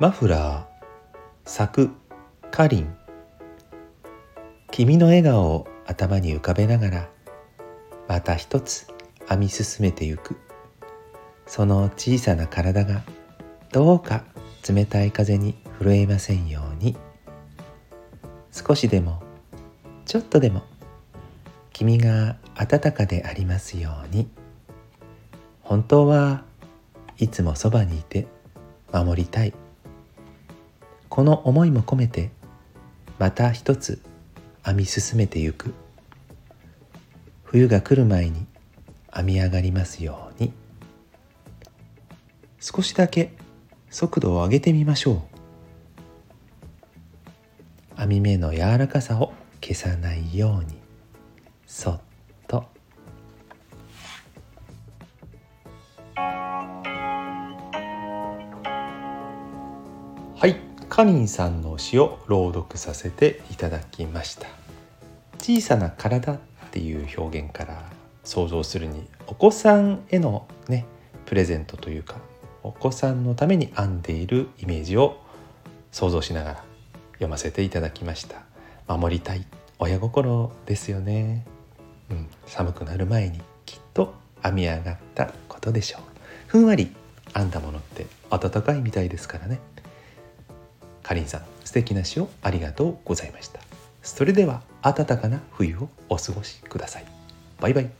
マフラー作かりん君の笑顔を頭に浮かべながらまた一つ編み進めてゆく。その小さな体がどうか冷たい風に震えませんように。少しでもちょっとでも君が温かでありますように。本当はいつもそばにいて守りたい。この思いも込めてまた一つ編み進めてゆく。冬が来る前に編み上がりますように。少しだけ速度を上げてみましょう。編み目の柔らかさを消さないようにそっと。はい。かりんさんの詩を朗読させていただきました。小さな体っていう表現から想像するにお子さんへのねプレゼントというかお子さんのために編んでいるイメージを想像しながら読ませていただきました。守りたい親心ですよね、うん、寒くなる前にきっと編み上がったことでしょう。ふんわり編んだものって温かいみたいですからね。かりんさん素敵な詩をありがとうございました。それでは暖かな冬をお過ごしください。バイバイ。